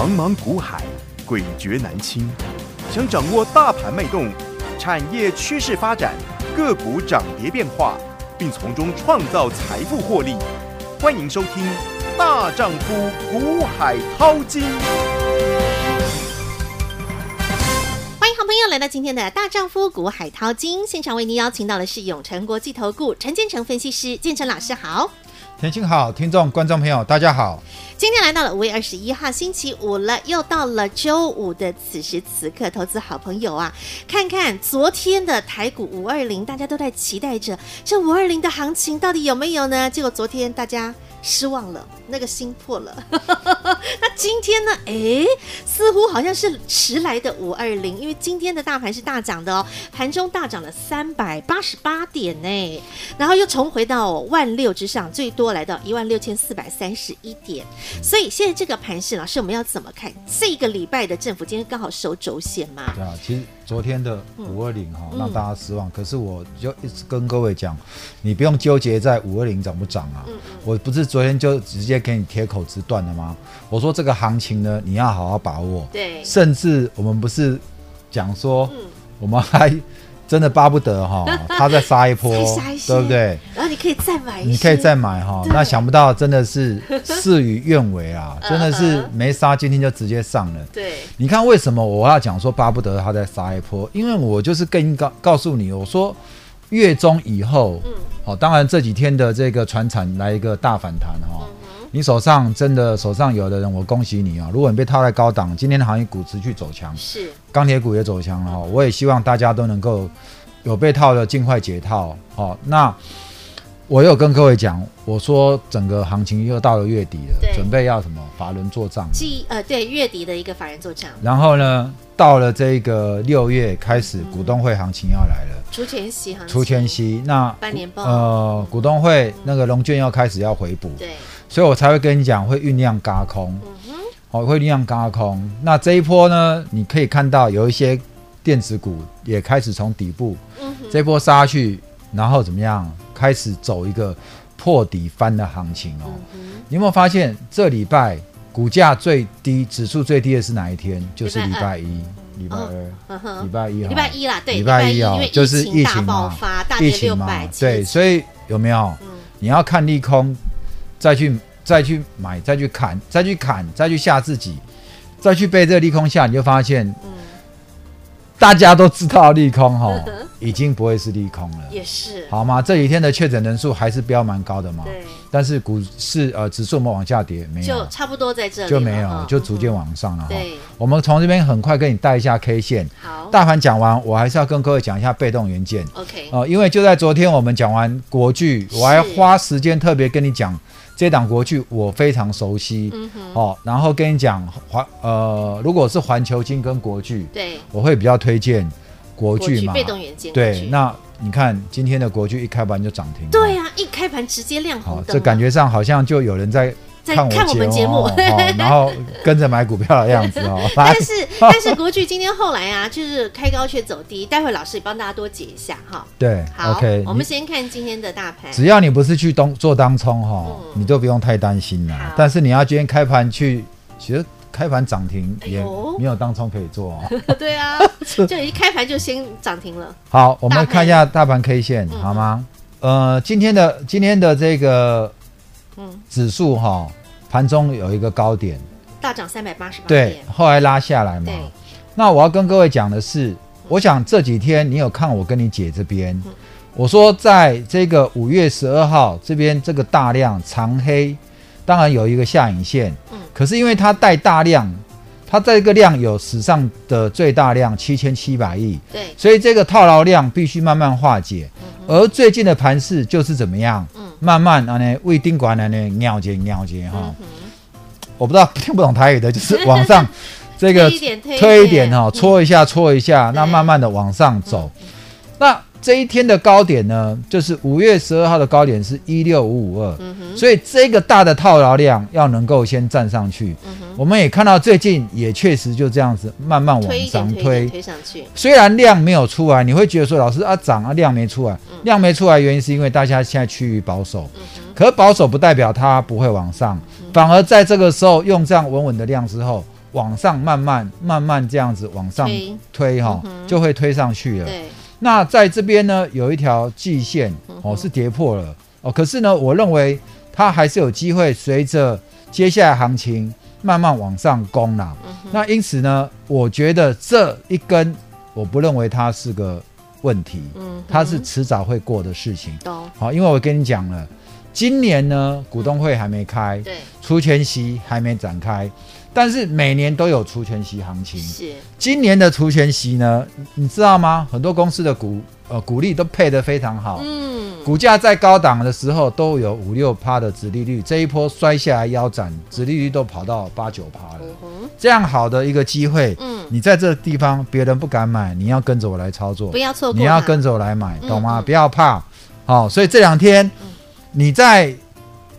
茫茫股海，诡谲难清。想掌握大盘脉动、产业趋势发展、个股涨跌变化，并从中创造财富获利，欢迎收听《大丈夫股海淘金》。欢迎好朋友来到今天的《大丈夫股海淘金》现场，为您邀请到的是永诚国际投顾陈建成分析师，建成老师好。田青好，听众观众朋友大家好。今天来到了五月二十一号星期五了，又到了周五的此时此刻，投资好朋友啊，看看昨天的台股五二零，大家都在期待着这五二零的行情到底有没有呢？结果昨天大家失望了。那个心破了，那今天呢？哎，似乎好像是迟来的五二零，因为今天的大盘是大涨的哦，盘中大涨了三百八十八点呢，然后又重回到万六之上，最多来到一万六千四百三十一点。所以现在这个盘势，老师我们要怎么看？这个礼拜的政府今天刚好收轴线嘛？对啊，其实昨天的五二零哈让大家失望，可是我就一直跟各位讲，你不用纠结在五二零涨不涨啊，我不是昨天就直接。给你铁口直断了吗？我说这个行情呢，你要好好把握。对，甚至我们不是讲说，我们还真的巴不得哈，他再杀一波，对不对？然后你可以再买，你可以再买哈。那想不到真的是事与愿违啊，真的是没杀，今天就直接上了。对，你看为什么我要讲说巴不得他再杀一波？因为我就是更告告诉你，我说月中以后，嗯，好，当然这几天的这个船产来一个大反弹哈。你手上真的手上有的人，我恭喜你啊！如果你被套在高档，今天的行业股持续走强，是钢铁股也走强了哈。我也希望大家都能够有被套的尽快解套。好，那我有跟各位讲，我说整个行情又到了月底了，准备要什么法人做账？即呃，对月底的一个法人做账。然后呢，到了这个六月开始，股东会行情要来了，除权息行情，除权息，那半年报呃，股东会那个龙券要开始要回补，对。所以我才会跟你讲，会酝酿轧空，哦，会酝酿轧空。那这一波呢，你可以看到有一些电子股也开始从底部，这波杀去，然后怎么样，开始走一个破底翻的行情哦。你有没有发现，这礼拜股价最低、指数最低的是哪一天？就是礼拜一、礼拜二、礼拜一、礼拜一啦，对，礼拜一啊，就是疫情爆发，疫情嘛，对，所以有没有？你要看利空。再去再去买，再去砍，再去砍，再去吓自己，再去被这个利空吓，你就发现，嗯，大家都知道利空哈，已经不会是利空了，也是，好吗？这几天的确诊人数还是标蛮高的嘛，对，但是股市呃指数我们往下跌，没有，就差不多在这里，就没有，就逐渐往上了哈。对，我们从这边很快跟你带一下 K 线，好，大盘讲完，我还是要跟各位讲一下被动元件，OK，哦，因为就在昨天我们讲完国剧，我还花时间特别跟你讲。这档国剧我非常熟悉，嗯哼，哦，然后跟你讲环呃，如果是环球金跟国剧，对，我会比较推荐国剧嘛，被动元件，对，那你看今天的国剧一开盘就涨停，对呀，一开盘直接亮红灯，这感觉上好像就有人在。看我，们节目，然后跟着买股票的样子哦。但是但是国巨今天后来啊，就是开高却走低。待会老师也帮大家多解一下哈。对，好，OK。我们先看今天的大盘。只要你不是去东做当冲哈，嗯，你都不用太担心了。但是你要今天开盘去，其实开盘涨停也没有当冲可以做哦。对啊，就一开盘就先涨停了。好，我们看一下大盘 K 线，嗯，好吗？呃，今天的今天的这个嗯指数哈。盘中有一个高点，大涨三百八十八点，对，后来拉下来嘛。对，那我要跟各位讲的是，我想这几天你有看我跟你姐这边，嗯、我说在这个五月十二号这边这个大量长黑，当然有一个下影线，嗯，可是因为它带大量，它这个量有史上的最大量七千七百亿，对，所以这个套牢量必须慢慢化解。而最近的盘势就是怎么样？嗯，慢慢啊呢，胃定管的呢，尿结尿结哈。我不知道 听不懂台语的，就是往上 这个推一点哈，搓一下搓一下，那慢慢的往上走。那这一天的高点呢，就是五月十二号的高点是一六五五二，所以这个大的套牢量要能够先站上去。嗯、我们也看到最近也确实就这样子慢慢往上推，推，推上去。虽然量没有出来，你会觉得说老师啊涨啊量没出来，嗯、量没出来原因是因为大家现在趋于保守。嗯、可保守不代表它不会往上，嗯、反而在这个时候用这样稳稳的量之后，往上慢慢慢慢这样子往上推。哈，就会推上去了。对。那在这边呢，有一条季线哦，是跌破了哦。可是呢，我认为它还是有机会随着接下来行情慢慢往上攻啦。那因此呢，我觉得这一根我不认为它是个问题，嗯它是迟早会过的事情。好，因为我跟你讲了，今年呢，股东会还没开，对，除权息还没展开。但是每年都有除权息行情，是今年的除权息呢？你知道吗？很多公司的股呃股利都配得非常好，嗯，股价在高档的时候都有五六趴的殖利率，这一波摔下来腰斩，殖利率都跑到八九趴了，嗯。这样好的一个机会，嗯，你在这地方别人不敢买，你要跟着我来操作，不要错过，你要跟着我来买，懂吗？嗯嗯，不要怕，好，所以这两天你在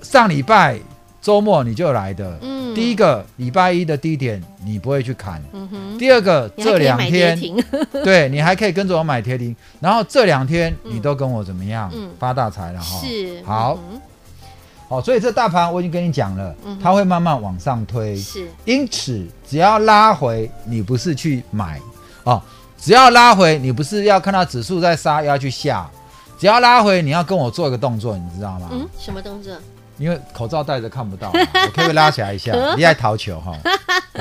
上礼拜。周末你就来的，嗯，第一个礼拜一的低点你不会去砍，嗯，第二个这两天，对你还可以跟着我买贴停，然后这两天你都跟我怎么样，嗯，发大财了哈，是，好，好，所以这大盘我已经跟你讲了，它会慢慢往上推，是，因此只要拉回，你不是去买。哦，只要拉回，你不是要看到指数在杀要去下，只要拉回，你要跟我做一个动作，你知道吗？嗯，什么动作？因为口罩戴着看不到，我可以拉起来一下？你爱逃球哈？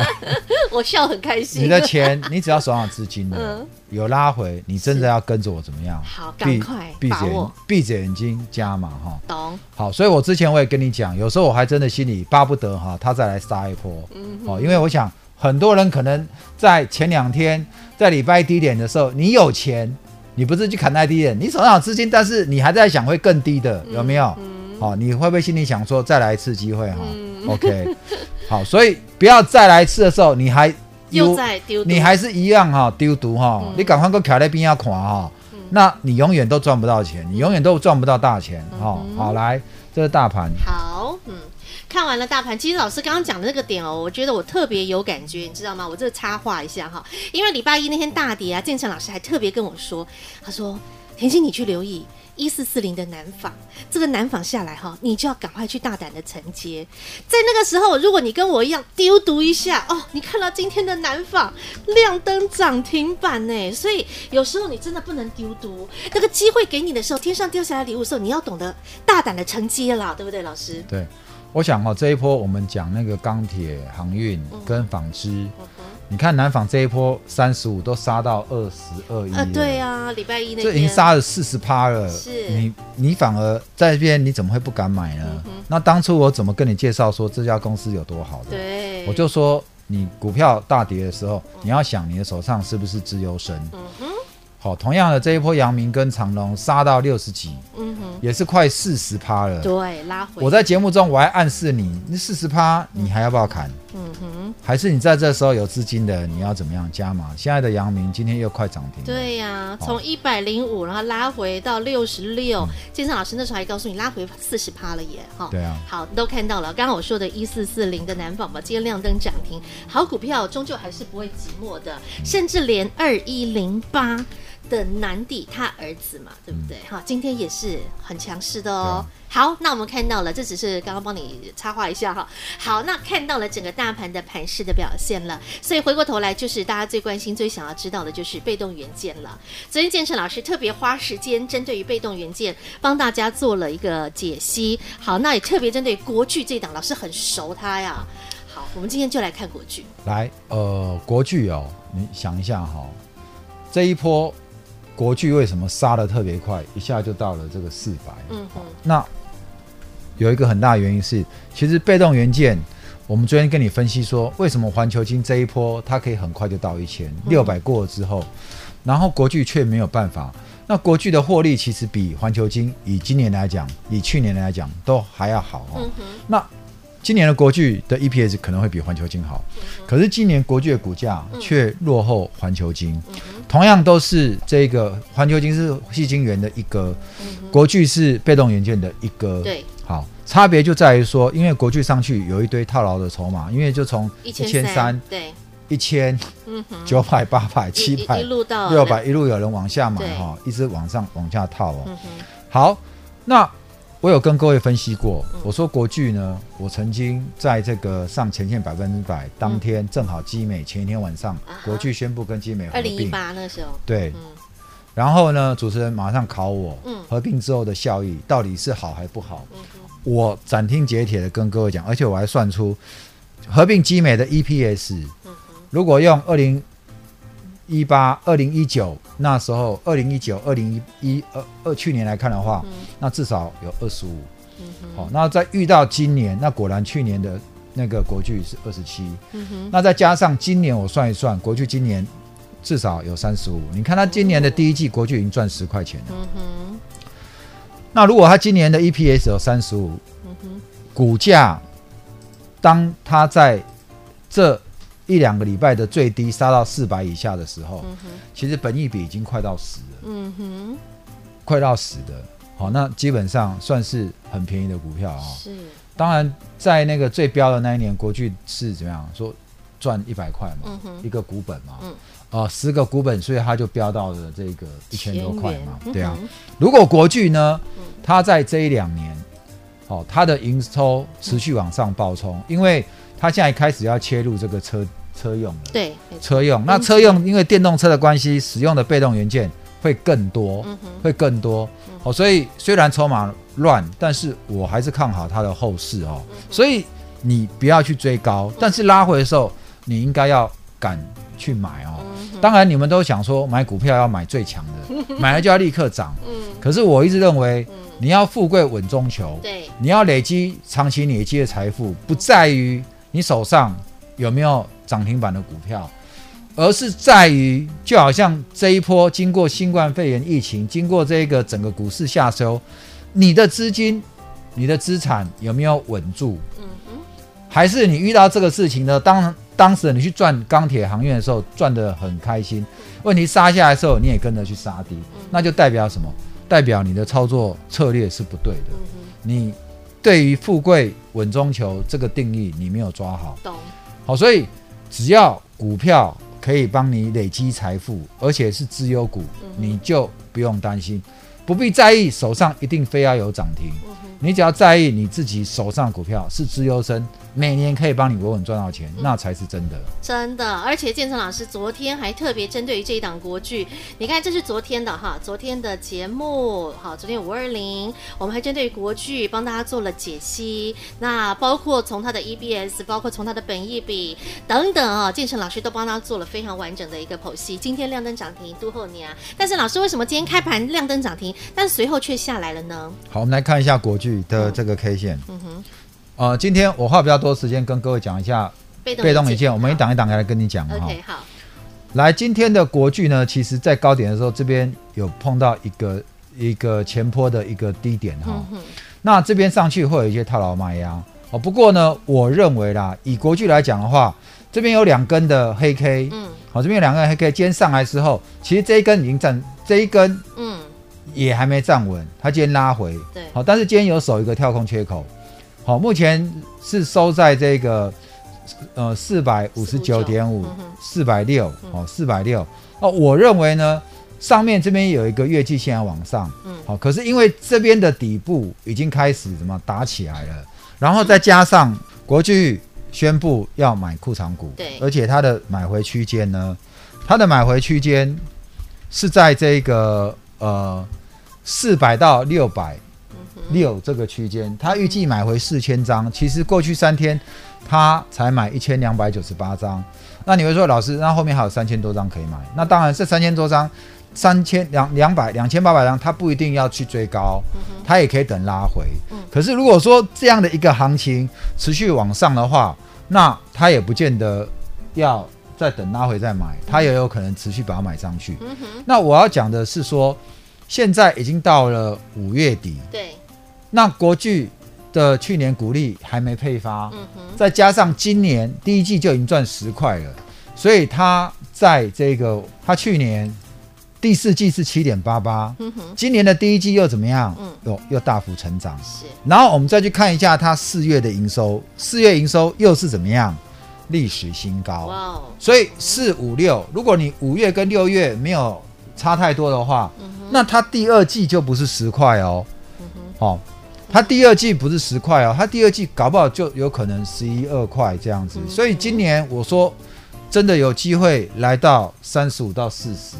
我笑很开心。你的钱，你只要手上有资金的，有拉回，你真的要跟着我怎么样？好，赶快闭着眼，闭着眼睛加码哈。懂。好，所以我之前我也跟你讲，有时候我还真的心里巴不得哈，他再来杀一波。嗯。哦，因为我想很多人可能在前两天在礼拜低点的时候，你有钱，你不是去砍那低点，你手上有资金，但是你还在想会更低的，有没有？好，你会不会心里想说再来一次机会哈、嗯、？OK，好，所以不要再来一次的时候，你还又在丢，你还是一样哈丢毒哈，你赶快给我卡在边要垮哈，那你永远都赚不到钱，你永远都赚不到大钱哈、嗯。好，来，这是大盘。好，嗯，看完了大盘，其实老师刚刚讲的那个点哦，我觉得我特别有感觉，你知道吗？我这个插话一下哈，因为礼拜一那天大跌啊，建成老师还特别跟我说，他说甜心你去留意。一四四零的南纺，这个南纺下来哈，你就要赶快去大胆的承接。在那个时候，如果你跟我一样丢毒一下哦，你看到今天的南纺亮灯涨停板呢，所以有时候你真的不能丢毒。那个机会给你的时候，天上掉下来礼物的时候，你要懂得大胆的承接了，对不对，老师？对，我想哦，这一波我们讲那个钢铁、航运跟纺织。嗯你看南纺这一波三十五都杀到二十二亿，啊，对啊，礼拜一那这已经杀了四十趴了。是，你你反而在这边你怎么会不敢买呢？嗯？那当初我怎么跟你介绍说这家公司有多好的？对，我就说你股票大跌的时候，嗯，你要想你的手上是不是资优生？嗯哼。好，同样的这一波阳明跟长隆杀到六十几，嗯哼，也是快四十趴了。对，拉回。我在节目中我还暗示你，那四十趴你还要不要砍？嗯哼，还是你在这时候有资金的，你要怎么样加码？现在的阳明今天又快涨停。对呀、啊，从一百零五然后拉回到六十六，建成老师那时候还告诉你拉回四十趴了耶，哈。对啊。好，都看到了，刚刚我说的一四四零的南纺吧，今天亮灯涨停，好股票终究还是不会寂寞的，甚至连二一零八。的南帝他儿子嘛，对不对？哈、嗯，今天也是很强势的哦。好，那我们看到了，这只是刚刚帮你插话一下哈。好，那看到了整个大盘的盘势的表现了，所以回过头来就是大家最关心、最想要知道的就是被动元件了。昨天建成老师特别花时间针对于被动元件帮大家做了一个解析。好，那也特别针对国剧这档，老师很熟他呀。好，我们今天就来看国剧。来，呃，国剧哦，你想一下哈，这一波。国巨为什么杀的特别快，一下就到了这个四百？嗯哼，那有一个很大的原因是，其实被动元件，我们昨天跟你分析说，为什么环球金这一波它可以很快就到一千六百过了之后，然后国巨却没有办法。那国巨的获利其实比环球金以今年来讲，以去年来讲都还要好哦。那今年的国巨的 EPS 可能会比环球金好，可是今年国巨的股价却落后环球金。同样都是这个环球金是矽晶圆的一哥，国巨是被动元件的一哥。对，好，差别就在于说，因为国巨上去有一堆套牢的筹码，因为就从一千三，对，一千，九百、八百、七百、六百，一路有人往下买哈，一直往上往下套哦。好，那我有跟各位分析过，我说国巨呢，我曾经在这个上前线百分之百当天，正好基美前一天晚上，国巨宣布跟基美合并，二零一八那时候，对，然后呢，主持人马上考我，合并之后的效益到底是好还不好？我斩钉截铁的跟各位讲，而且我还算出合并基美的 EPS，如果用二零一八、二零一九那时候，二零一九、二零一一二二去年来看的话，嗯、那至少有二十五。好，那再遇到今年，那果然去年的那个国剧是二十七。那再加上今年我算一算，国剧今年至少有三十五。你看他今年的第一季，国剧已经赚十块钱了。那如果他今年的 EPS 有三十五，股价当他在这。一两个礼拜的最低杀到四百以下的时候，嗯、其实本益比已经快到十了，嗯哼，快到十的，好，那基本上算是很便宜的股票啊、哦。是，当然在那个最标的那一年，国巨是怎么样？说赚一百块嘛，嗯、一个股本嘛，嗯，哦、呃，十个股本，所以它就飙到了这个一千多块嘛，元。对啊。嗯、如果国巨呢，它在这一两年，哦，它的营收持续往上暴冲，嗯、因为它现在开始要切入这个车。车用的对，车用那车用，因为电动车的关系，使用的被动元件会更多，嗯、哼会更多。哦，所以虽然筹码乱，但是我还是看好它的后市哦。所以你不要去追高，但是拉回的时候，你应该要敢去买哦。当然，你们都想说买股票要买最强的，买了就要立刻涨。嗯、可是我一直认为，你要富贵稳中求，对，你要累积长期累积的财富，不在于你手上有没有。涨停板的股票，而是在于，就好像这一波经过新冠肺炎疫情，经过这个整个股市下收，你的资金、你的资产有没有稳住？嗯哼，还是你遇到这个事情呢？当当时你去赚钢铁航运的时候，赚得很开心，问题杀下来的时候，你也跟着去杀低，那就代表什么？代表你的操作策略是不对的。你对于富贵稳中求这个定义，你没有抓好。懂。好，所以。只要股票可以帮你累积财富，而且是资优股，你就不用担心，不必在意手上一定非要有涨停。你只要在意你自己手上股票是资优生，每年可以帮你稳稳赚到钱，那才是真的。真的，而且建成老师昨天还特别针对于这一档国剧，你看这是昨天的哈，昨天的节目，好，昨天五二零，我们还针对于国剧帮大家做了解析，那包括从它的 EBS，包括从它的本益比等等啊，建成老师都帮他做了非常完整的一个剖析。今天亮灯涨停，恭贺你啊！但是老师为什么今天开盘亮灯涨停，但随后却下来了呢？好，我们来看一下国剧。的这个 K 线，嗯哼，呃，今天我花比较多时间跟各位讲一下被动元件，我们一档一档来跟你讲哈。OK，好。来，今天的国巨呢，其实在高点的时候，这边有碰到一个一个前坡的一个低点哈。嗯、那这边上去会有一些套牢卖压哦。不过呢，我认为啦，以国巨来讲的话，这边有两根的黑 K，嗯，好，这边有两根黑 K，今天上来之后，其实这一根已经站，这一根，嗯。也还没站稳，它今天拉回，对，好，但是今天有守一个跳空缺口，好，目前是收在这个呃四百五十九点五，四百六，哦，四百六，哦，我认为呢，上面这边有一个月季线要往上，嗯，好，可是因为这边的底部已经开始怎么打起来了，然后再加上国巨宣布要买库藏股，对，而且它的买回区间呢，它的买回区间是在这个呃。四百到六百六这个区间，他预计买回四千张。其实过去三天他才买一千两百九十八张。那你会说，老师，那后面还有三千多张可以买？那当然，这三千多张，三千两两百两千八百张，他不一定要去追高，他也可以等拉回。可是如果说这样的一个行情持续往上的话，那他也不见得要再等拉回再买，他也有可能持续把它买上去。那我要讲的是说。现在已经到了五月底，对，那国巨的去年股利还没配发，再加上今年第一季就已经赚十块了，所以它在这个它去年第四季是七点八八，嗯哼，今年的第一季又怎么样？嗯，又又大幅成长，是。然后我们再去看一下它四月的营收，四月营收又是怎么样？历史新高，哇哦！所以四五六，如果你五月跟六月没有差太多的话，嗯那它第二季就不是十块哦，好、嗯哼哦，它第二季不是十块哦，它第二季搞不好就有可能十一二块这样子。嗯、所以今年我说真的有机会来到三十五到四十。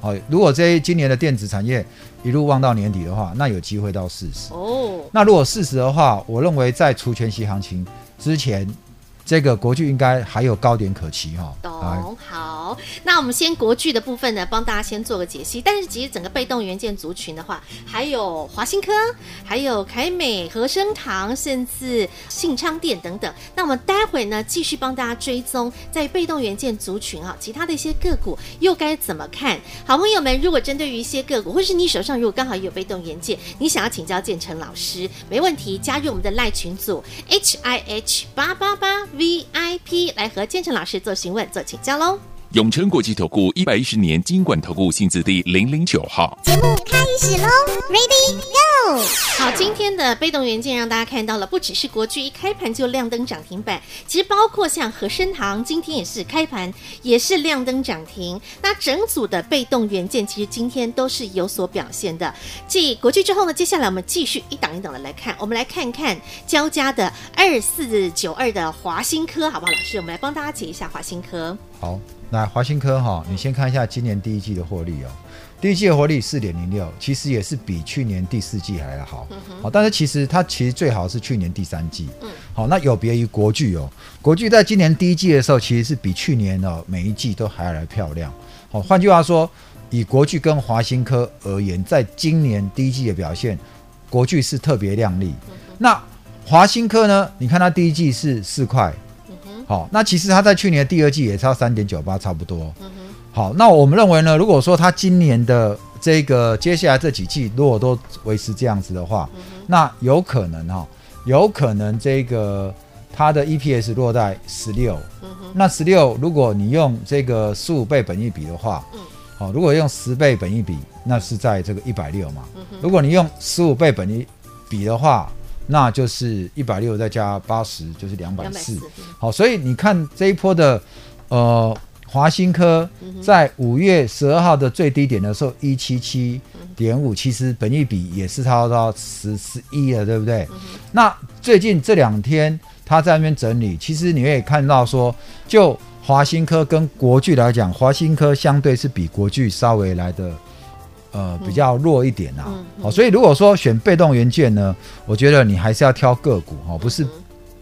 好，如果这今年的电子产业一路望到年底的话，那有机会到四十。哦，那如果四十的话，我认为在除权息行情之前。这个国巨应该还有高点可期哈。懂好，那我们先国巨的部分呢，帮大家先做个解析。但是其实整个被动元件族群的话，还有华新科、还有凯美、和生堂，甚至信昌电等等。那我们待会呢，继续帮大家追踪在被动元件族群啊，其他的一些个股又该怎么看？好朋友们，如果针对于一些个股，或是你手上如果刚好有被动元件，你想要请教建成老师，没问题，加入我们的赖群组 H I H 八八八。VIP 来和建成老师做询问、做请教喽。永诚国际投顾一百一十年金管投顾新字第零零九号。节目开始喽，Ready Go！好，今天的被动元件让大家看到了，不只是国巨一开盘就亮灯涨停板，其实包括像和生堂今天也是开盘也是亮灯涨停。那整组的被动元件其实今天都是有所表现的。继国巨之后呢，接下来我们继续一档一档的来看，我们来看看交加的二四九二的华新科，好不好？老师，我们来帮大家解一下华新科。好。那华新科哈，你先看一下今年第一季的获利哦，第一季的获利四点零六，其实也是比去年第四季还要好。好，但是其实它其实最好是去年第三季。嗯，好，那有别于国巨哦，国巨在今年第一季的时候，其实是比去年的每一季都还要来漂亮。好，换句话说，以国巨跟华新科而言，在今年第一季的表现，国巨是特别亮丽。那华新科呢？你看它第一季是四块。好，那其实它在去年的第二季也差三点九八，差不多。好，那我们认为呢，如果说它今年的这个接下来这几季如果都维持这样子的话，嗯、那有可能哈，有可能这个它的 EPS 落在十六。嗯。那十六，如果你用这个十五倍本益比的话，嗯。好，如果用十倍本益比，那是在这个一百六嘛。如果你用十五倍本益比的话。那就是一百六再加八十，就是两百四。好，所以你看这一波的呃华新科在五月十二号的最低点的时候一七七点五，其实本益比也是差不多十十一了，对不对？那最近这两天他在那边整理，其实你可以看到说，就华新科跟国巨来讲，华新科相对是比国巨稍微来的。呃，比较弱一点啊，好、嗯。嗯，所以如果说选被动元件呢，我觉得你还是要挑个股哈，不是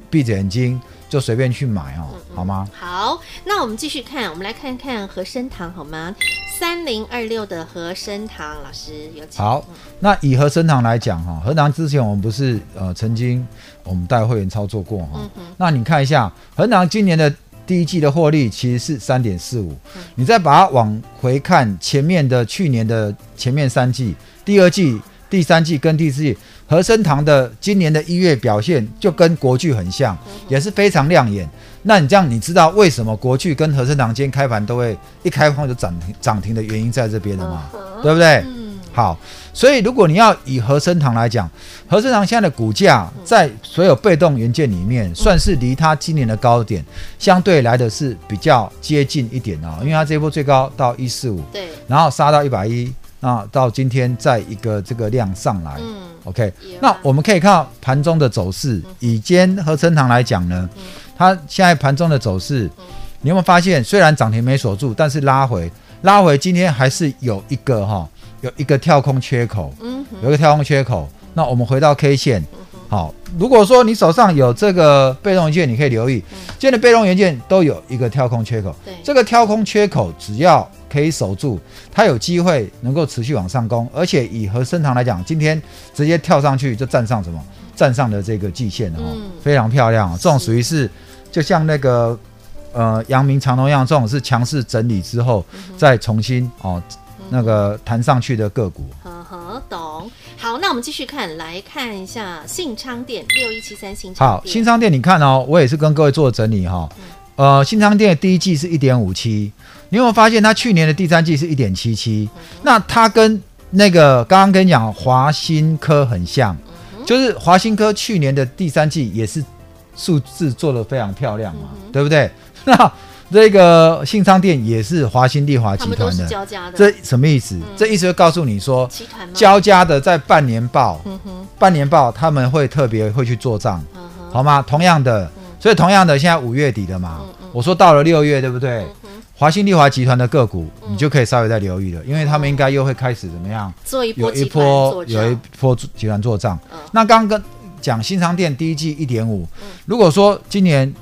闭着眼睛就随便去买哦、嗯嗯，好吗？好，那我们继续看，我们来看看和生堂好吗？三零二六的和生堂老师有请。好，那以和生堂来讲哈，和堂之前我们不是呃曾经我们带会员操作过哈、嗯，那你看一下和堂今年的。第一季的获利其实是三点四五，你再把它往回看前面的去年的前面三季、第二季、第三季跟第四季，和生堂的今年的一月表现就跟国剧很像，也是非常亮眼。那你这样你知道为什么国剧跟和生堂今天开盘都会一开盘就涨停涨停的原因在这边了吗？对不对？好，所以如果你要以和生堂来讲，和生堂现在的股价在所有被动元件里面，算是离它今年的高点相对来的是比较接近一点啊、哦，因为它这一波最高到一四五，对，然后杀到一百一，那到今天再一个这个量上来，嗯，OK，那我们可以看到盘中的走势，以今天和生堂来讲呢，它现在盘中的走势，你有没有发现，虽然涨停没锁住，但是拉回拉回，今天还是有一个哈。有一个跳空缺口，嗯，有一个跳空缺口。那我们回到 K 线，好，如果说你手上有这个被动元件，你可以留意，今天的被动元件都有一个跳空缺口。对，这个跳空缺口只要可以守住，它有机会能够持续往上攻。而且以和生堂来讲，今天直接跳上去就站上什么？站上的这个季线哦，非常漂亮。这种属于是就像那个呃阳明长隆一样，这种是强势整理之后再重新哦。那个弹上去的个股，呵呵，懂。好，那我们继续看，来看一下信昌店六一七三信昌。好，信昌店，你看哦，我也是跟各位做整理哈。呃，信昌店第一季是一点五七，你有没有发现它去年的第三季是一点七七？那它跟那个刚刚跟你讲华新科很像，嗯、就是华新科去年的第三季也是数字做得非常漂亮嘛，嗯、对不对？那这个信昌店也是华新丽华集团的。这什么意思？嗯、这意思就告诉你说，集团？交加的在半年报，半年报他们会特别会去做账，嗯，好吗？同样的，所以同样的，现在五月底的嘛，我说到了六月，对不对？华新丽华集团的个股，你就可以稍微再留意了，因为他们应该又会开始怎么样？做一波有一波有一波集团做账。那刚刚跟讲新昌店第一季一点五，如果说今年。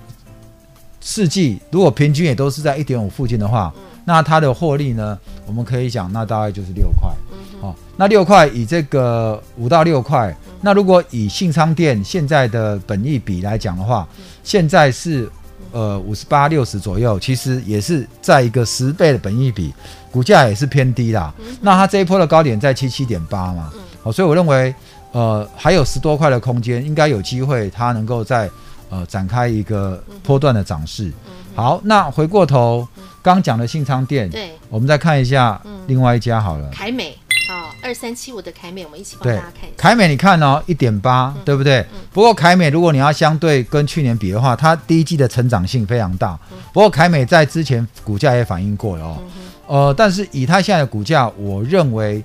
四季如果平均也都是在一点五附近的话，嗯、那它的获利呢？我们可以讲，那大概就是六块。嗯、哦，那六块以这个五到六块，嗯、那如果以信昌店现在的本益比来讲的话，嗯、现在是呃五十八六十左右，其实也是在一个十倍的本益比，股价也是偏低啦。嗯、那它这一波的高点在七七点八嘛，嗯、哦，所以我认为呃还有十多块的空间，应该有机会它能够在。呃，展开一个波段的涨势。好，那回过头刚讲的信昌店，对，我们再看一下另外一家好了。凯美，好，二三七五的凯美，我们一起帮大家看一下。凯美，你看哦，一点八，对不对？嗯、不过凯美，如果你要相对跟去年比的话，它第一季的成长性非常大。嗯、不过凯美在之前股价也反映过了哦。嗯、呃，但是以它现在的股价，我认为，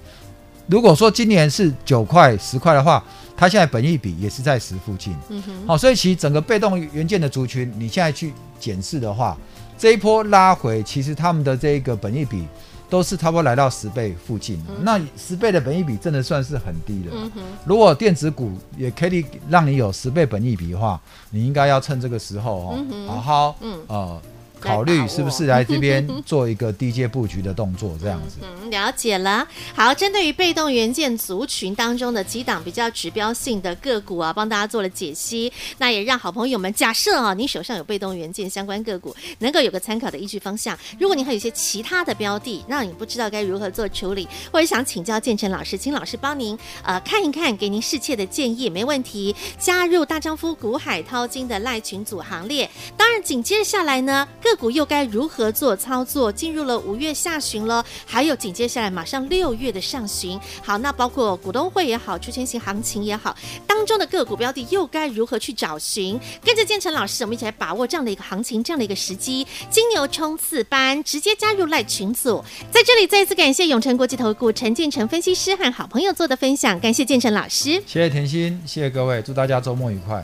如果说今年是九块、十块的话。它现在本益比也是在十附近，嗯哼，好，所以其实整个被动元件的族群，你现在去检视的话，这一波拉回，其实他们的这个本益比都是差不多来到十倍附近，嗯、那十倍的本益比真的算是很低了。嗯，如果电子股也可以让你有十倍本益比的话，你应该要趁这个时候哦，嗯、好好，嗯，呃。考虑是不是来这边做一个低阶 布局的动作，这样子。嗯，了解了。好，针对于被动元件族群当中的几档比较指标性的个股啊，帮大家做了解析。那也让好朋友们假设啊，你手上有被动元件相关个股，能够有个参考的依据方向。如果您还有一些其他的标的，那你不知道该如何做处理，或者想请教建成老师，请老师帮您呃看一看，给您适切的建议，没问题。加入大丈夫股海淘金的赖群组行列。当然，紧接着下来呢，个股又该如何做操作？进入了五月下旬了，还有紧接下来马上六月的上旬。好，那包括股东会也好，出圈型行情也好，当中的个股标的又该如何去找寻？跟着建成老师，我们一起来把握这样的一个行情，这样的一个时机。金牛冲刺班，直接加入赖群组。在这里再一次感谢永诚国际投顾陈建成分析师和好朋友做的分享，感谢建成老师，谢谢甜心，谢谢各位，祝大家周末愉快。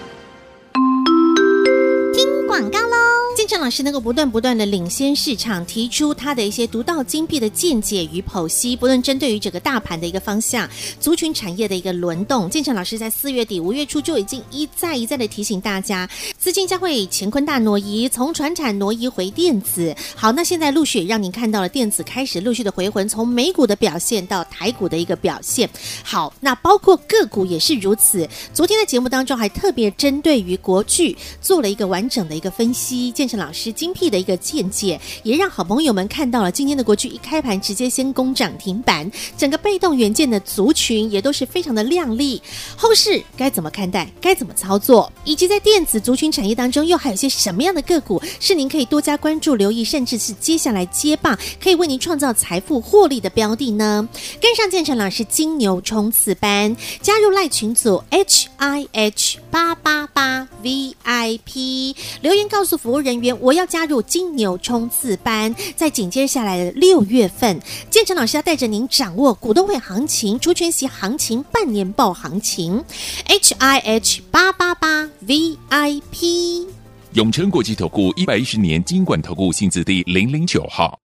老师能够不断不断的领先市场，提出他的一些独到精辟的见解与剖析，不论针对于整个大盘的一个方向、族群产业的一个轮动。建成老师在四月底、五月初就已经一再一再的提醒大家，资金将会乾坤大挪移，从传产挪移回电子。好，那现在陆续也让您看到了电子开始陆续的回魂，从美股的表现到台股的一个表现。好，那包括个股也是如此。昨天的节目当中还特别针对于国巨做了一个完整的一个分析。建成老师精辟的一个见解，也让好朋友们看到了今天的国巨一开盘直接先攻涨停板，整个被动元件的族群也都是非常的亮丽。后市该怎么看待？该怎么操作？以及在电子族群产业当中，又还有些什么样的个股是您可以多加关注、留意，甚至是接下来接棒可以为您创造财富获利的标的呢？跟上建成老师金牛冲刺班，加入赖群组 H I H 八八八 V I P，留言告诉服务人员。我要加入金牛冲刺班，在紧接下来的六月份，建成老师要带着您掌握股东会行情、除权息行情、半年报行情。H I H 八八八 V I P，永诚国际投顾一百一十年金管投顾薪资第零零九号。